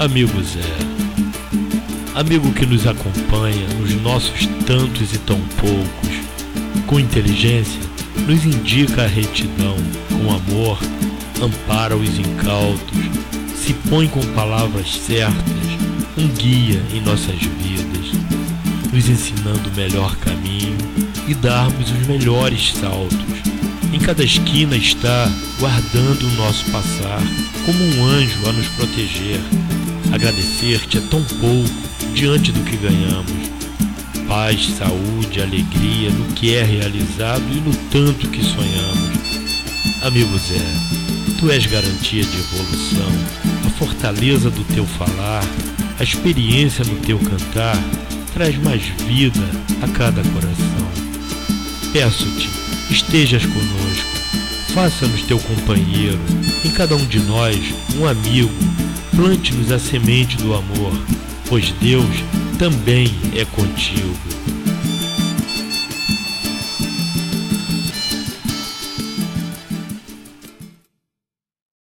Amigo Zé, amigo que nos acompanha nos nossos tantos e tão poucos, com inteligência, nos indica a retidão, com amor, ampara os incautos, se põe com palavras certas, um guia em nossas vidas, nos ensinando o melhor caminho e darmos os melhores saltos. Em cada esquina está guardando o nosso passar, como um anjo a nos proteger. Agradecer-te é tão pouco diante do que ganhamos. Paz, saúde, alegria no que é realizado e no tanto que sonhamos. Amigo Zé, tu és garantia de evolução, a fortaleza do teu falar, a experiência no teu cantar traz mais vida a cada coração. Peço-te, estejas conosco, faça-nos teu companheiro, em cada um de nós um amigo, plante-nos a semente do amor, pois Deus também é contigo.